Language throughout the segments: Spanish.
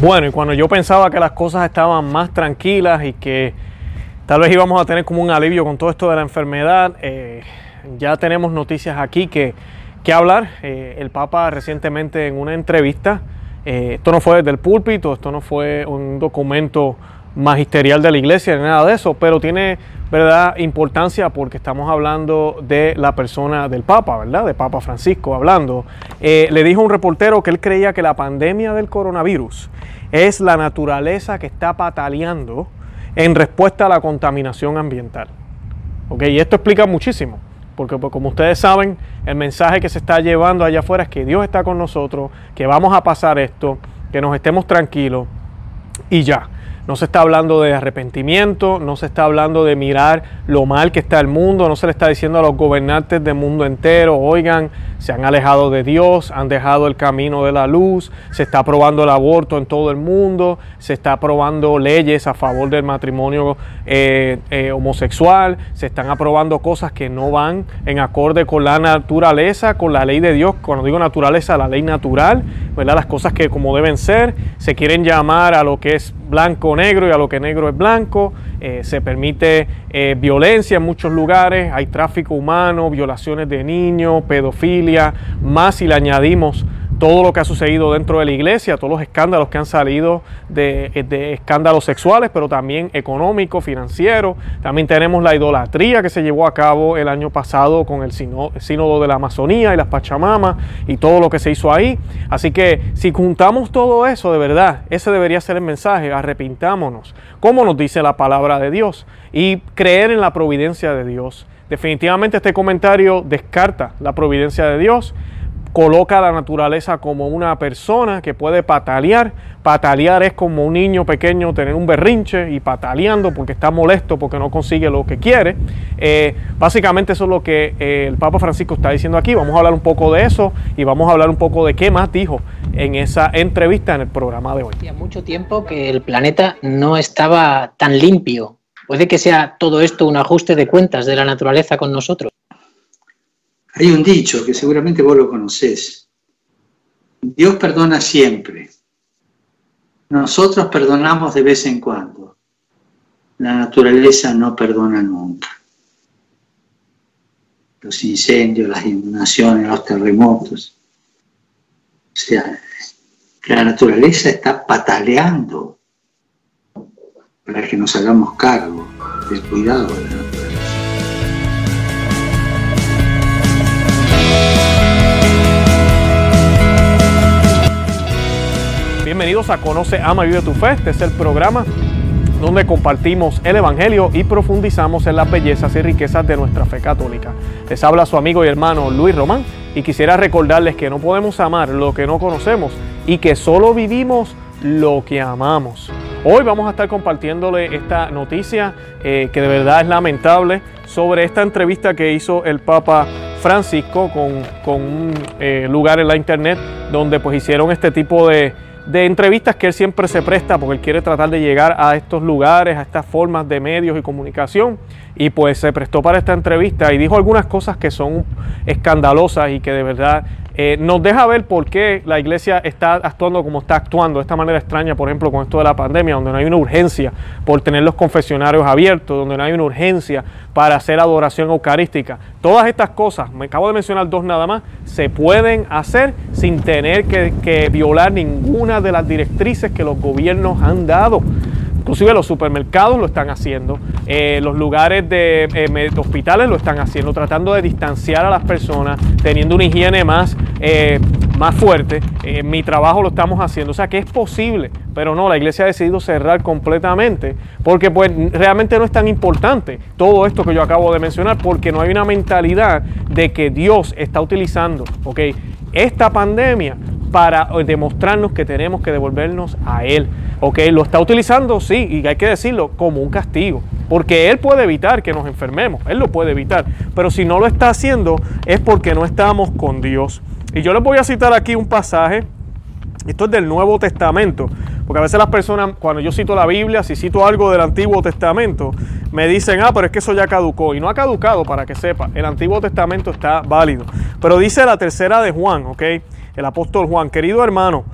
Bueno, y cuando yo pensaba que las cosas estaban más tranquilas y que tal vez íbamos a tener como un alivio con todo esto de la enfermedad, eh, ya tenemos noticias aquí que, que hablar. Eh, el Papa recientemente en una entrevista, eh, esto no fue desde el púlpito, esto no fue un documento magisterial de la iglesia, ni nada de eso, pero tiene verdad importancia porque estamos hablando de la persona del Papa, ¿verdad? De Papa Francisco hablando. Eh, le dijo un reportero que él creía que la pandemia del coronavirus es la naturaleza que está pataleando en respuesta a la contaminación ambiental. ¿Ok? Y esto explica muchísimo. Porque pues, como ustedes saben, el mensaje que se está llevando allá afuera es que Dios está con nosotros, que vamos a pasar esto, que nos estemos tranquilos y ya. No se está hablando de arrepentimiento, no se está hablando de mirar lo mal que está el mundo, no se le está diciendo a los gobernantes del mundo entero, oigan, se han alejado de Dios, han dejado el camino de la luz, se está aprobando el aborto en todo el mundo, se está aprobando leyes a favor del matrimonio eh, eh, homosexual, se están aprobando cosas que no van en acorde con la naturaleza, con la ley de Dios, cuando digo naturaleza, la ley natural, ¿verdad? Las cosas que como deben ser, se quieren llamar a lo que es blanco negro y a lo que negro es blanco. Eh, se permite eh, violencia en muchos lugares, hay tráfico humano, violaciones de niños, pedofilia, más si le añadimos todo lo que ha sucedido dentro de la iglesia, todos los escándalos que han salido de, escándalos sexuales, pero también económicos, financieros. También tenemos la idolatría que se llevó a cabo el año pasado con el sínodo de la Amazonía y las Pachamamas y todo lo que se hizo ahí. Así que si juntamos todo eso, de verdad, ese debería ser el mensaje, arrepintámonos, como nos dice la palabra de Dios, y creer en la providencia de Dios. Definitivamente este comentario descarta la providencia de Dios coloca a la naturaleza como una persona que puede patalear. Patalear es como un niño pequeño tener un berrinche y pataleando porque está molesto porque no consigue lo que quiere. Eh, básicamente eso es lo que eh, el Papa Francisco está diciendo aquí. Vamos a hablar un poco de eso y vamos a hablar un poco de qué más dijo en esa entrevista en el programa de hoy. Hacía mucho tiempo que el planeta no estaba tan limpio. Puede que sea todo esto un ajuste de cuentas de la naturaleza con nosotros. Hay un dicho que seguramente vos lo conocés. Dios perdona siempre. Nosotros perdonamos de vez en cuando. La naturaleza no perdona nunca. Los incendios, las inundaciones, los terremotos. O sea, la naturaleza está pataleando para que nos hagamos cargo del cuidado de la naturaleza. Conoce, Ama y Vive tu Fe. Este es el programa donde compartimos el Evangelio y profundizamos en las bellezas y riquezas de nuestra fe católica. Les habla su amigo y hermano Luis Román y quisiera recordarles que no podemos amar lo que no conocemos y que solo vivimos lo que amamos. Hoy vamos a estar compartiéndole esta noticia eh, que de verdad es lamentable sobre esta entrevista que hizo el Papa Francisco con, un eh, lugar en la internet donde pues hicieron este tipo de de entrevistas que él siempre se presta porque él quiere tratar de llegar a estos lugares, a estas formas de medios y comunicación. Y pues se prestó para esta entrevista y dijo algunas cosas que son escandalosas y que de verdad eh, nos deja ver por qué la iglesia está actuando como está actuando, de esta manera extraña, por ejemplo, con esto de la pandemia, donde no hay una urgencia por tener los confesionarios abiertos, donde no hay una urgencia para hacer adoración eucarística. Todas estas cosas, me acabo de mencionar dos nada más, se pueden hacer sin tener que violar ninguna de las directrices que los gobiernos han dado. Inclusive los supermercados lo están haciendo, eh, los lugares de, eh, hospitales lo están haciendo, tratando de distanciar a las personas, teniendo una higiene más, eh, más fuerte. Mi trabajo lo estamos haciendo, o sea que es posible, pero no, la iglesia ha decidido cerrar completamente, porque pues realmente no es tan importante todo esto que yo acabo de mencionar, porque no hay una mentalidad de que Dios está utilizando, ¿ok? Esta pandemia para demostrarnos que tenemos que devolvernos a Él. ¿Ok? Lo está utilizando, sí, y hay que decirlo, como un castigo. Porque Él puede evitar que nos enfermemos, Él lo puede evitar. Pero si no lo está haciendo es porque no estamos con Dios. Y yo les voy a citar aquí un pasaje, esto es del Nuevo Testamento, porque a veces las personas, cuando yo cito la Biblia, si cito algo del Antiguo Testamento, me dicen, ah, pero es que eso ya caducó. Y no ha caducado, para que sepa, el Antiguo Testamento está válido. Pero dice la tercera de Juan, ¿ok? El apóstol Juan, querido hermano,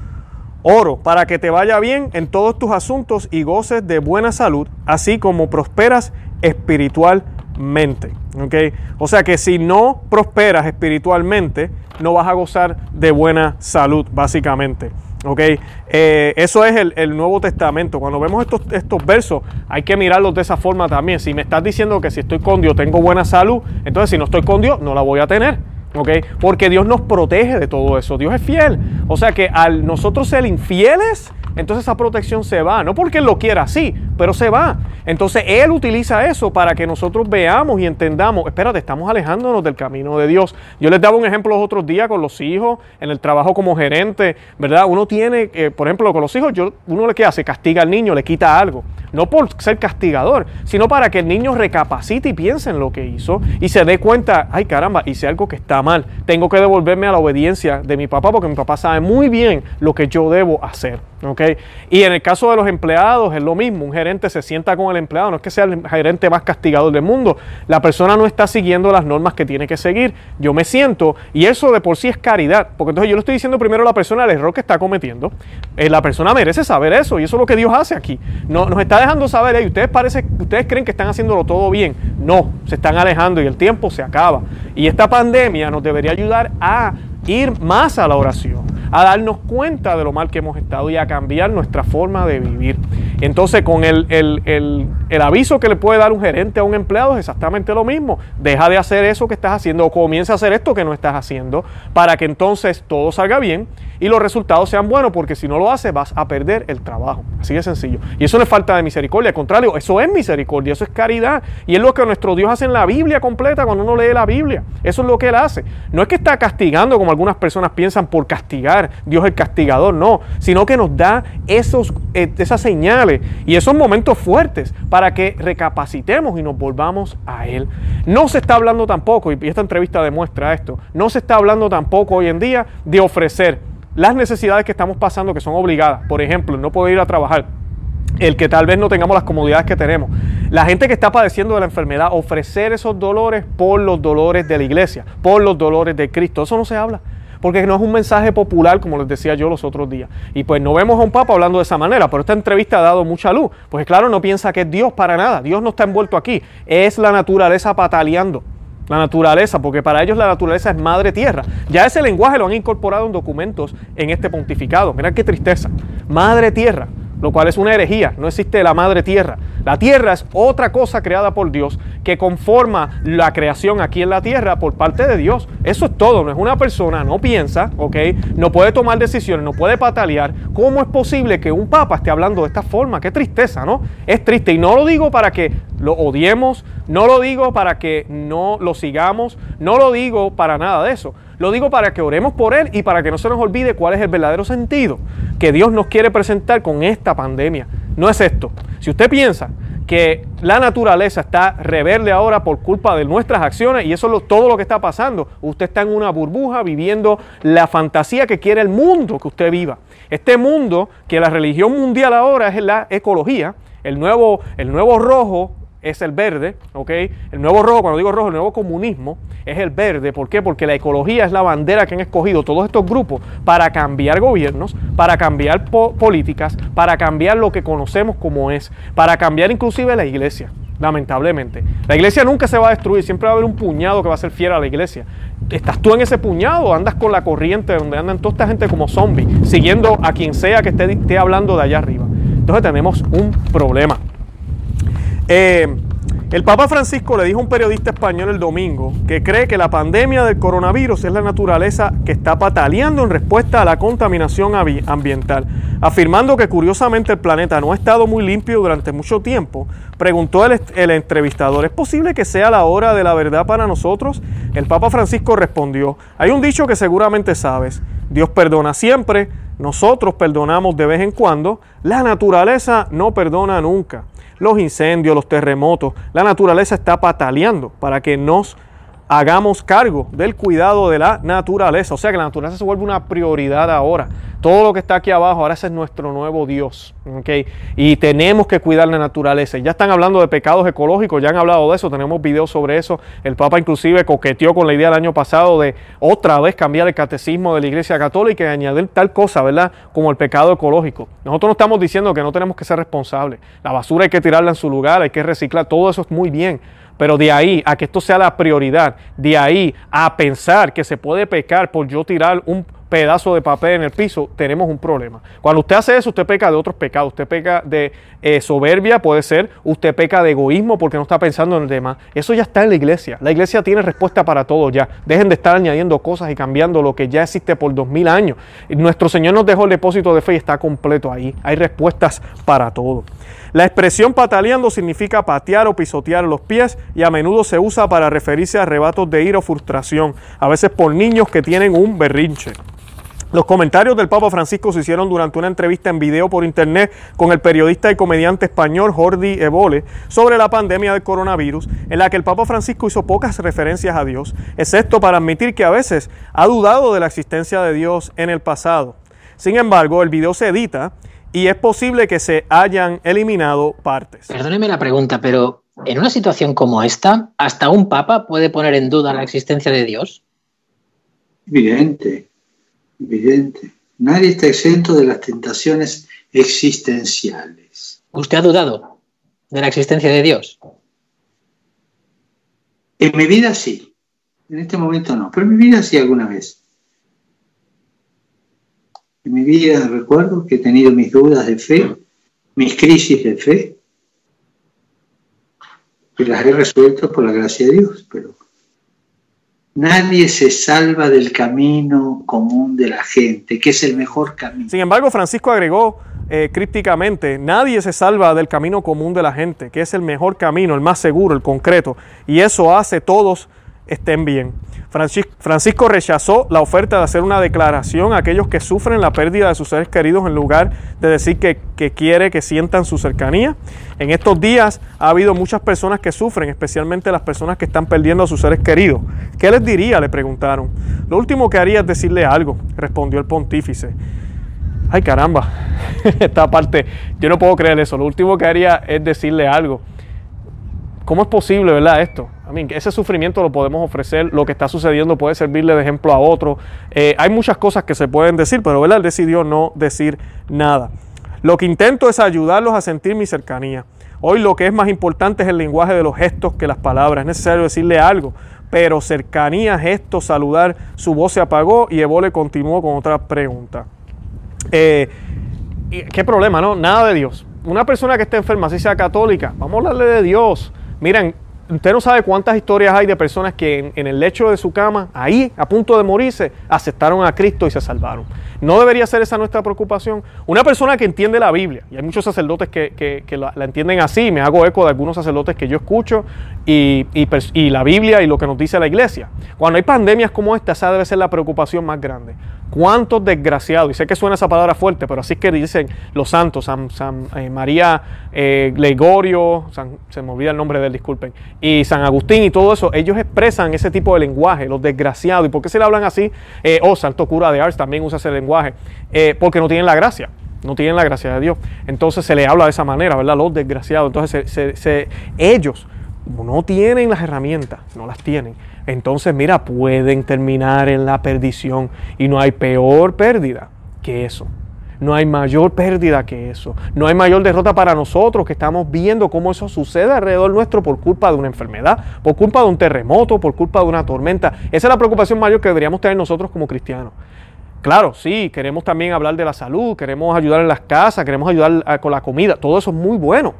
Oro para que te vaya bien en todos tus asuntos y goces de buena salud, así como prosperas espiritualmente. ¿okay? O sea que si no prosperas espiritualmente, no vas a gozar de buena salud, básicamente. Eh, eso es el, Nuevo Testamento. Cuando vemos estos, estos versos, hay que mirarlos de esa forma también. Si me estás diciendo que si estoy con Dios tengo buena salud, entonces si no estoy con Dios no la voy a tener. ¿Ok? Porque Dios nos protege de todo eso. Dios es fiel. O sea que al nosotros ser infieles, entonces esa protección se va. No porque Él lo quiera así, pero se va. Entonces Él utiliza eso para que nosotros veamos y entendamos, espérate, estamos alejándonos del camino de Dios. Yo les daba un ejemplo los otros días con los hijos, en el trabajo como gerente, ¿verdad? Uno tiene, eh, por ejemplo, con los hijos, yo, uno le que hace, castiga al niño, le quita algo. No por ser castigador, sino para que el niño recapacite y piense en lo que hizo y se dé cuenta, ay caramba, hice algo que está mal. Tengo que devolverme a la obediencia de mi papá porque mi papá sabe muy bien lo que yo debo hacer. Y en el caso de los empleados es lo mismo, un gerente se sienta con el empleado, no es que sea el gerente más castigador del mundo, la persona no está siguiendo las normas que tiene que seguir, yo me siento y eso de por sí es caridad, porque entonces yo le estoy diciendo primero a la persona el error que está cometiendo, eh, la persona merece saber eso y eso es lo que Dios hace aquí, no, nos está dejando saber, hey, ustedes, parece, ustedes creen que están haciéndolo todo bien, no, se están alejando y el tiempo se acaba. Y esta pandemia nos debería ayudar a ir más a la oración a darnos cuenta de lo mal que hemos estado y a cambiar nuestra forma de vivir. Entonces, con el, el, aviso que le puede dar un gerente a un empleado es exactamente lo mismo. Deja de hacer eso que estás haciendo o comienza a hacer esto que no estás haciendo para que entonces todo salga bien y los resultados sean buenos, porque si no lo haces vas a perder el trabajo. Así de sencillo. Y eso no es falta de misericordia, al contrario, eso es misericordia, eso es caridad. Y es lo que nuestro Dios hace en la Biblia completa cuando uno lee la Biblia. Eso es lo que Él hace. No es que está castigando como algunas personas piensan por castigar, Dios el castigador, no, sino que nos da esos, eh, esas señales y esos momentos fuertes para que recapacitemos y nos volvamos a Él. No se está hablando tampoco, y esta entrevista demuestra esto, no se está hablando tampoco hoy en día de ofrecer las necesidades que estamos pasando que son obligadas. Por ejemplo, no poder ir a trabajar. El que tal vez no tengamos las comodidades que tenemos. La gente que está padeciendo de la enfermedad, ofrecer esos dolores por los dolores de la iglesia, por los dolores de Cristo. Eso no se habla porque no es un mensaje popular, como les decía yo los otros días. Y pues no vemos a un papa hablando de esa manera, pero esta entrevista ha dado mucha luz. Pues claro, no piensa que es Dios para nada. Dios no está envuelto aquí. Es la naturaleza pataleando. La naturaleza, porque para ellos la naturaleza es madre tierra. Ya ese lenguaje lo han incorporado en documentos en este pontificado. Mirad qué tristeza. Madre tierra, lo cual es una herejía. No existe la madre tierra. La tierra es otra cosa creada por Dios que conforma la creación aquí en la tierra por parte de Dios. Eso es todo. No es una persona, no piensa, ¿ok? No puede tomar decisiones, no puede patalear. ¿Cómo es posible que un papa esté hablando de esta forma? Qué tristeza, ¿no? Es triste. Y no lo digo para que lo odiemos, no lo digo para que no lo sigamos, no lo digo para nada de eso. Lo digo para que oremos por Él y para que no se nos olvide cuál es el verdadero sentido que Dios nos quiere presentar con esta pandemia. No es esto. Si usted piensa que la naturaleza está rebelde ahora por culpa de nuestras acciones y eso es todo lo que está pasando. Usted está en una burbuja viviendo la fantasía que quiere el mundo que usted viva. Este mundo que la religión mundial ahora es la ecología, el nuevo, el nuevo rojo es el verde, ¿ok? El nuevo rojo, cuando digo rojo, el nuevo comunismo es el verde. ¿Por qué? Porque la ecología es la bandera que han escogido todos estos grupos para cambiar gobiernos, para cambiar políticas, para cambiar lo que conocemos como es, para cambiar inclusive la iglesia, lamentablemente. La iglesia nunca se va a destruir, siempre va a haber un puñado que va a ser fiel a la iglesia. ¿Estás tú en ese puñado andas con la corriente donde andan toda esta gente como zombies, siguiendo a quien sea que esté, esté hablando de allá arriba? Entonces tenemos un problema. Eh, el Papa Francisco le dijo a un periodista español el domingo que cree que la pandemia del coronavirus es la naturaleza que está pataleando en respuesta a la contaminación ambiental. Afirmando que curiosamente el planeta no ha estado muy limpio durante mucho tiempo, preguntó el, el entrevistador, ¿es posible que sea la hora de la verdad para nosotros? El Papa Francisco respondió, hay un dicho que seguramente sabes, Dios perdona siempre, nosotros perdonamos de vez en cuando, la naturaleza no perdona nunca los incendios, los terremotos. La naturaleza está pataleando para que nos hagamos cargo del cuidado de la naturaleza. O sea que la naturaleza se vuelve una prioridad ahora. Todo lo que está aquí abajo, ahora ese es nuestro nuevo Dios. Y tenemos que cuidar la naturaleza. Ya están hablando de pecados ecológicos, ya han hablado de eso, tenemos videos sobre eso. El Papa inclusive coqueteó con la idea el año pasado de otra vez cambiar el catecismo de la Iglesia Católica y añadir tal cosa, ¿verdad? Como el pecado ecológico. Nosotros no estamos diciendo que no tenemos que ser responsables. La basura hay que tirarla en su lugar, hay que reciclar, todo eso es muy bien. Pero de ahí a que esto sea la prioridad, de ahí a pensar que se puede pecar por yo tirar un pedazo de papel en el piso, tenemos un problema. Cuando usted hace eso, usted peca de otros pecados. Usted peca de eh, soberbia, puede ser. Usted peca de egoísmo porque no está pensando en el demás. Eso ya está en la iglesia. La iglesia tiene respuesta para todo ya. Dejen de estar añadiendo cosas y cambiando lo que ya existe por dos mil años. Nuestro Señor nos dejó el depósito de fe y está completo ahí. Hay respuestas para todo. La expresión pataleando significa patear o pisotear los pies y a menudo se usa para referirse a arrebatos de ira o frustración, a veces por niños que tienen un berrinche. Los comentarios del Papa Francisco se hicieron durante una entrevista en video por internet con el periodista y comediante español Jordi Evole sobre la pandemia del coronavirus, en la que el Papa Francisco hizo pocas referencias a Dios, excepto para admitir que a veces ha dudado de la existencia de Dios en el pasado. Sin embargo, el video se edita y es posible que se hayan eliminado partes. Perdóneme la pregunta, pero en una situación como esta, ¿hasta un papa puede poner en duda la existencia de Dios? Evidente, evidente. Nadie está exento de las tentaciones existenciales. ¿Usted ha dudado de la existencia de Dios? En mi vida sí, en este momento no, pero en mi vida sí alguna vez. En mi vida recuerdo que he tenido mis dudas de fe, mis crisis de fe, y las he resuelto por la gracia de Dios, pero nadie se salva del camino común de la gente, que es el mejor camino. Sin embargo, Francisco agregó eh, crípticamente, nadie se salva del camino común de la gente, que es el mejor camino, el más seguro, el concreto, y eso hace todos estén bien. Francisco rechazó la oferta de hacer una declaración a aquellos que sufren la pérdida de sus seres queridos en lugar de decir que, quiere que sientan su cercanía. En estos días ha habido muchas personas que sufren, especialmente las personas que están perdiendo a sus seres queridos. ¿Qué les diría? Le preguntaron. Lo último que haría es decirle algo, respondió el pontífice. Ay caramba, esta parte, yo no puedo creer eso. Lo último que haría es decirle algo. ¿Cómo es posible, verdad, esto? Ese sufrimiento lo podemos ofrecer, lo que está sucediendo puede servirle de ejemplo a otro. Eh, hay muchas cosas que se pueden decir, pero él decidió no decir nada. Lo que intento es ayudarlos a sentir mi cercanía. Hoy lo que es más importante es el lenguaje de los gestos que las palabras. Es necesario decirle algo, pero cercanía, gestos, saludar, su voz se apagó y Evole continuó con otra pregunta. Eh, ¿Qué problema, no? Nada de Dios. Una persona que esté enferma, si sea católica, vamos a hablarle de Dios. Miren, usted no sabe cuántas historias hay de personas que en, el lecho de su cama, ahí, a punto de morirse, aceptaron a Cristo y se salvaron. ¿No debería ser esa nuestra preocupación? Una persona que entiende la Biblia, y hay muchos sacerdotes que, la, entienden así, me hago eco de algunos sacerdotes que yo escucho, y, y, la Biblia y lo que nos dice la iglesia. Cuando hay pandemias como esta, esa debe ser la preocupación más grande. ¿Cuántos desgraciados? Y sé que suena esa palabra fuerte, pero así es que dicen los santos, San, eh, María eh, Gregorio, se me olvida el nombre del, disculpen, y San Agustín y todo eso, ellos expresan ese tipo de lenguaje, los desgraciados. ¿Y por qué se le hablan así? Eh, oh, Santo Cura de Ars también usa ese lenguaje, porque no tienen la gracia no tienen la gracia de Dios. Entonces se le habla de esa manera, ¿verdad? Los desgraciados. Entonces ellos no tienen las herramientas, no las tienen entonces mira, pueden terminar en la perdición y no hay peor pérdida que eso. No hay mayor pérdida que eso. No hay mayor derrota para nosotros que estamos viendo cómo eso sucede alrededor nuestro por culpa de una enfermedad, por culpa de un terremoto, por culpa de una tormenta. Esa es la preocupación mayor que deberíamos tener nosotros como cristianos. Claro, sí, queremos también hablar de la salud, queremos ayudar en las casas, queremos ayudar con la comida, todo eso es muy bueno.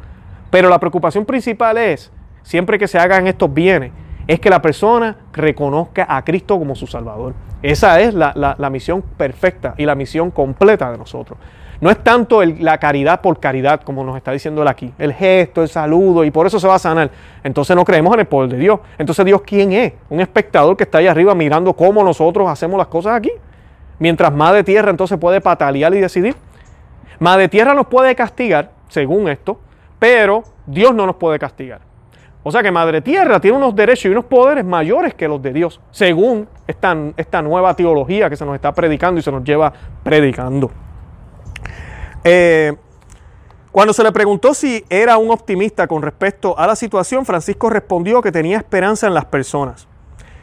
Pero la preocupación principal es, siempre que se hagan estos bienes, es que la persona reconozca a Cristo como su Salvador. Esa es la, misión perfecta y la misión completa de nosotros. No es tanto la caridad por caridad, como nos está diciendo él aquí, el gesto, el saludo, y por eso se va a sanar. Entonces no creemos en el poder de Dios. Entonces Dios, ¿quién es? Un espectador que está ahí arriba mirando cómo nosotros hacemos las cosas aquí. Mientras Madre Tierra entonces puede patalear y decidir. Madre Tierra nos puede castigar, según esto, pero Dios no nos puede castigar. O sea que Madre Tierra tiene unos derechos y unos poderes mayores que los de Dios, según esta, esta nueva teología que se nos está predicando y se nos lleva predicando. Eh, cuando se le preguntó si era un optimista con respecto a la situación, Francisco respondió que tenía esperanza en las personas.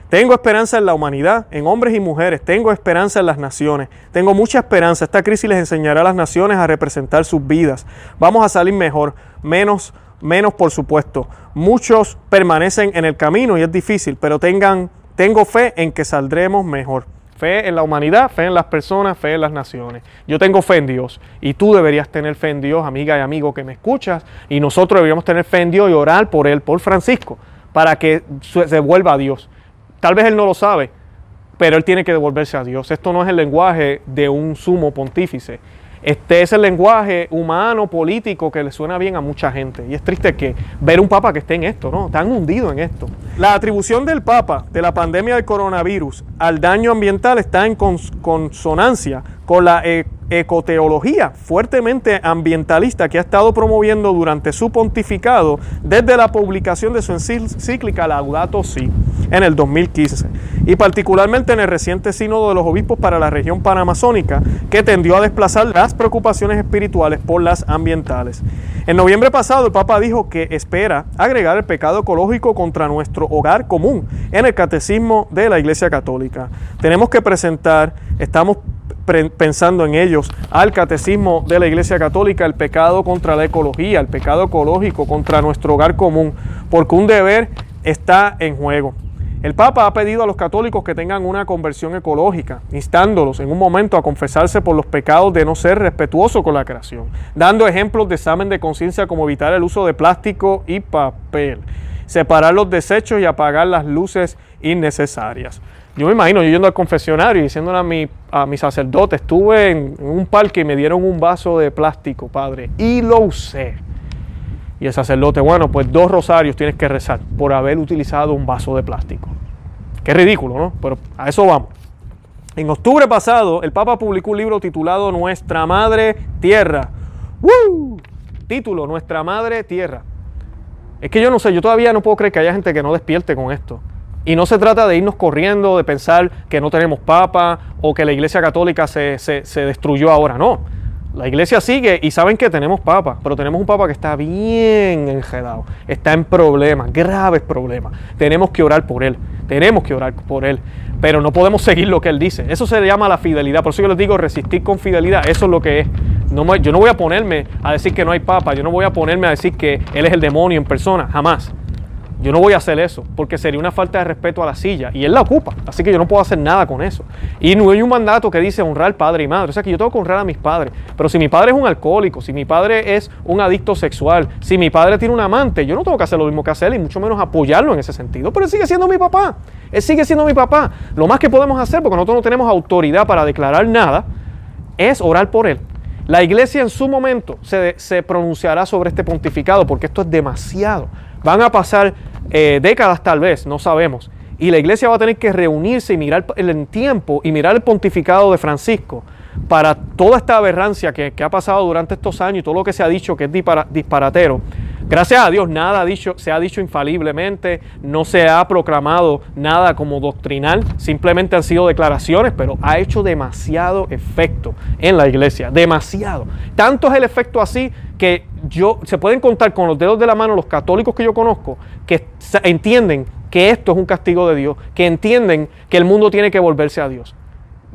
Tengo esperanza en la humanidad, en hombres y mujeres, tengo esperanza en las naciones, tengo mucha esperanza. Esta crisis les enseñará a las naciones a representar sus vidas. Vamos a salir mejor, menos, menos por supuesto. Muchos permanecen en el camino y es difícil, pero tengan, tengo fe en que saldremos mejor. Fe en la humanidad, fe en las personas, fe en las naciones. Yo tengo fe en Dios y tú deberías tener fe en Dios, amiga y amigo que me escuchas, y nosotros deberíamos tener fe en Dios y orar por él, por Francisco, para que se vuelva a Dios. Tal vez él no lo sabe, pero él tiene que devolverse a Dios. Esto no es el lenguaje de un sumo pontífice. Este es el lenguaje humano, político, que le suena bien a mucha gente. Y es triste que ver un papa que esté en esto, ¿no? Tan hundido en esto. La atribución del papa de la pandemia del coronavirus al daño ambiental está en consonancia con la e-, ecoteología fuertemente ambientalista que ha estado promoviendo durante su pontificado desde la publicación de su encíclica Laudato Si en el 2015 y particularmente en el reciente sínodo de los obispos para la región panamazónica que tendió a desplazar las preocupaciones espirituales por las ambientales. En noviembre pasado el Papa dijo que espera agregar el pecado ecológico contra nuestro hogar común en el catecismo de la Iglesia Católica. Tenemos que presentar, estamos pensando en ellos, al catecismo de la Iglesia Católica, el pecado contra la ecología, el pecado ecológico contra nuestro hogar común, porque un deber está en juego. El Papa ha pedido a los católicos que tengan una conversión ecológica, instándolos en un momento a confesarse por los pecados de no ser respetuoso con la creación, dando ejemplos de examen de conciencia como evitar el uso de plástico y papel, separar los desechos y apagar las luces innecesarias. Yo me imagino yo yendo al confesionario y diciéndole a mi, a mi sacerdote, estuve en, en un parque y me dieron un vaso de plástico, padre, y lo usé. Y el sacerdote, bueno, pues dos rosarios tienes que rezar por haber utilizado un vaso de plástico. Qué ridículo, ¿no? Pero a eso vamos. En octubre pasado, el Papa publicó un libro titulado Nuestra Madre Tierra. ¡Woo! Título, Nuestra Madre Tierra. Es que yo no sé, yo todavía no puedo creer que haya gente que no despierte con esto. Y no se trata de irnos corriendo, de pensar que no tenemos papa o que la Iglesia Católica se, se, se destruyó ahora, no. La iglesia sigue y saben que tenemos papa, pero tenemos un papa que está bien enredado, está en problemas, graves problemas. Tenemos que orar por él, tenemos que orar por él, pero no podemos seguir lo que él dice. Eso se llama la fidelidad, por eso yo les digo resistir con fidelidad, eso es lo que es. No yo no voy a ponerme a decir que no hay papa, yo no voy a ponerme a decir que él es el demonio en persona, jamás. Yo no voy a hacer eso porque sería una falta de respeto a la silla y él la ocupa, así que yo no puedo hacer nada con eso. Y no hay un mandato que dice honrar padre y madre, o sea que yo tengo que honrar a mis padres. Pero si mi padre es un alcohólico, si mi padre es un adicto sexual, si mi padre tiene un amante, yo no tengo que hacer lo mismo que hacer y mucho menos apoyarlo en ese sentido. Pero él sigue siendo mi papá, él sigue siendo mi papá. Lo más que podemos hacer, porque nosotros no tenemos autoridad para declarar nada, es orar por él. La iglesia en su momento se, se pronunciará sobre este pontificado porque esto es demasiado. Van a pasar eh, décadas tal vez, no sabemos. Y la iglesia va a tener que reunirse y mirar el tiempo y mirar el pontificado de Francisco para toda esta aberrancia que, ha pasado durante estos años y todo lo que se ha dicho que es disparatero. Gracias a Dios nada dicho, se ha dicho infaliblemente, no se ha proclamado nada como doctrinal, simplemente han sido declaraciones, pero ha hecho demasiado efecto en la iglesia, demasiado. Tanto es el efecto así que yo, se pueden contar con los dedos de la mano los católicos que yo conozco que entienden que esto es un castigo de Dios, que entienden que el mundo tiene que volverse a Dios.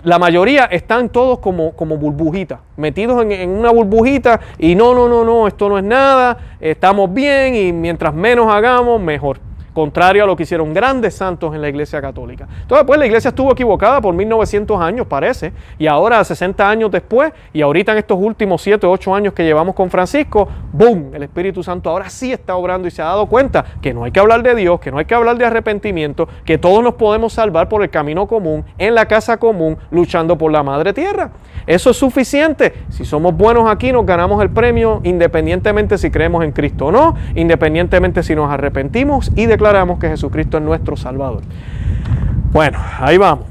La mayoría están todos como, como burbujitas, metidos en, en, una burbujita y no, no, no, no, esto no es nada, estamos bien y mientras menos hagamos, mejor contrario a lo que hicieron grandes santos en la Iglesia Católica. Entonces, pues la Iglesia estuvo equivocada por 1900 años, parece, y ahora 60 años después, y ahorita en estos últimos 7 o 8 años que llevamos con Francisco, ¡boom! El Espíritu Santo ahora sí está obrando y se ha dado cuenta que no hay que hablar de Dios, que no hay que hablar de arrepentimiento, que todos nos podemos salvar por el camino común, en la casa común, luchando por la madre tierra. Eso es suficiente. Si somos buenos aquí, nos ganamos el premio, independientemente si creemos en Cristo o no, independientemente si nos arrepentimos y declaramos que Jesucristo es nuestro Salvador. Bueno, ahí vamos.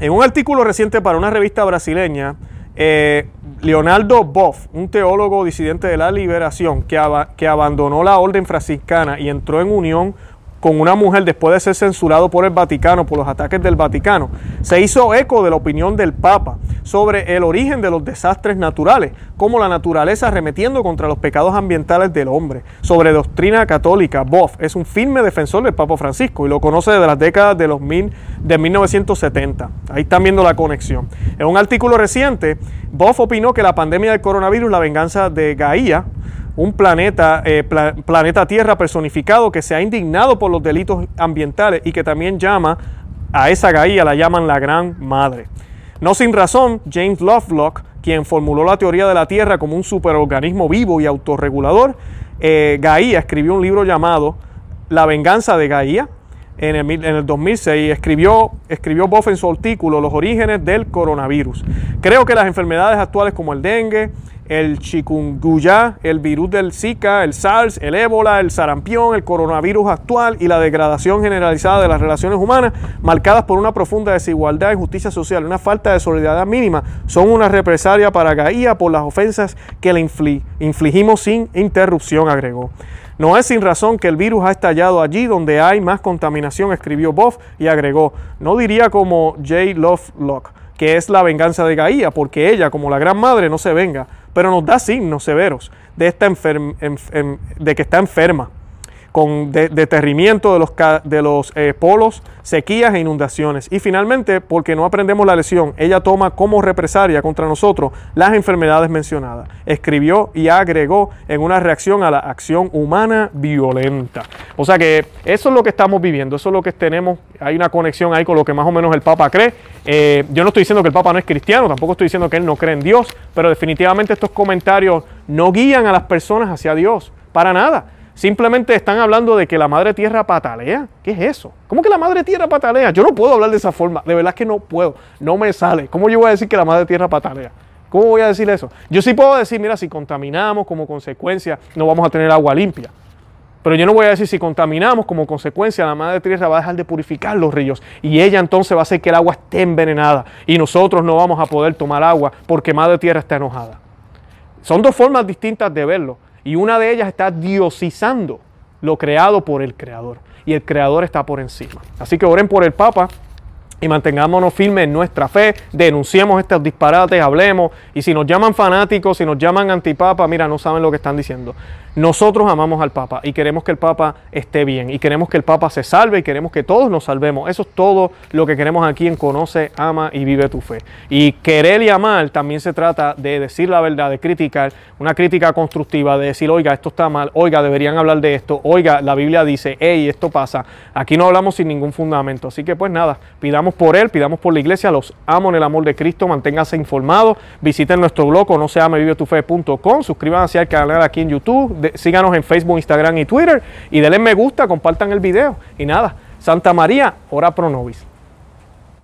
En un artículo reciente para una revista brasileña, eh, Leonardo Boff, un teólogo disidente de la liberación que, que abandonó la orden franciscana y entró en unión con una mujer después de ser censurado por el Vaticano, por los ataques del Vaticano, se hizo eco de la opinión del Papa sobre el origen de los desastres naturales, como la naturaleza arremetiendo contra los pecados ambientales del hombre. Sobre doctrina católica, Boff es un firme defensor del Papa Francisco y lo conoce desde las décadas de, los mil, de 1970. Ahí están viendo la conexión. En un artículo reciente, Boff opinó que la pandemia del coronavirus, la venganza de Gaía, un planeta, eh, planeta Tierra personificado que se ha indignado por los delitos ambientales y que también llama a esa Gaia, la llaman la Gran Madre. No sin razón, James Lovelock, quien formuló la teoría de la Tierra como un superorganismo vivo y autorregulador, eh, Gaia escribió un libro llamado La venganza de Gaia, en el, en el, 2006 escribió, escribió Boff en su artículo Los orígenes del coronavirus. Creo que las enfermedades actuales como el dengue, el chikungunya, el virus del Zika, el SARS, el ébola, el sarampión, el coronavirus actual y la degradación generalizada de las relaciones humanas, marcadas por una profunda desigualdad y justicia social, una falta de solidaridad mínima, son una represalia para Gaía por las ofensas que le infligimos sin interrupción, agregó. No es sin razón que el virus ha estallado allí donde hay más contaminación, escribió Boff y agregó, no diría como J. Lovelock, que es la venganza de Gaía, porque ella, como la gran madre, no se venga, pero nos da signos severos de, de que está enferma con deterrimiento de los, eh, polos, sequías e inundaciones. Y finalmente, porque no aprendemos la lección, ella toma como represalia contra nosotros las enfermedades mencionadas. Escribió y agregó en una reacción a la acción humana violenta. O sea que eso es lo que estamos viviendo, eso es lo que tenemos, hay una conexión ahí con lo que más o menos el Papa cree. Eh, yo no estoy diciendo que el Papa no es cristiano, tampoco estoy diciendo que él no cree en Dios, pero definitivamente estos comentarios no guían a las personas hacia Dios, para nada. Simplemente están hablando de que la madre tierra patalea. ¿Qué es eso? ¿Cómo que la madre tierra patalea? Yo no puedo hablar de esa forma. De verdad que no puedo. No me sale. ¿Cómo yo voy a decir que la madre tierra patalea? ¿Cómo voy a decir eso? Yo sí puedo decir, mira, si contaminamos como consecuencia no vamos a tener agua limpia. Pero yo no voy a decir si contaminamos como consecuencia la madre tierra va a dejar de purificar los ríos y ella entonces va a hacer que el agua esté envenenada y nosotros no vamos a poder tomar agua porque madre tierra está enojada. Son dos formas distintas de verlo. Y una de ellas está diosizando lo creado por el Creador. Y el Creador está por encima. Así que oren por el Papa y mantengámonos firmes en nuestra fe, denunciemos estos disparates, hablemos. Y si nos llaman fanáticos, si nos llaman antipapa, mira, no saben lo que están diciendo. Nosotros amamos al Papa y queremos que el Papa esté bien y queremos que el Papa se salve y queremos que todos nos salvemos. Eso es todo lo que queremos aquí en Conoce, Ama y Vive tu Fe. Y querer y amar también se trata de decir la verdad, de criticar, una crítica constructiva, de decir, oiga, esto está mal, oiga, deberían hablar de esto, oiga, la Biblia dice, hey, esto pasa. Aquí no hablamos sin ningún fundamento. Así que pues nada, pidamos por él, pidamos por la iglesia, los amo en el amor de Cristo, manténganse informados, visiten nuestro blog, no se llama vivetufe.com, suscríbanse al canal aquí en YouTube síganos en Facebook, Instagram y Twitter y denle me gusta, compartan el video. Y nada, Santa María, ora pro nobis.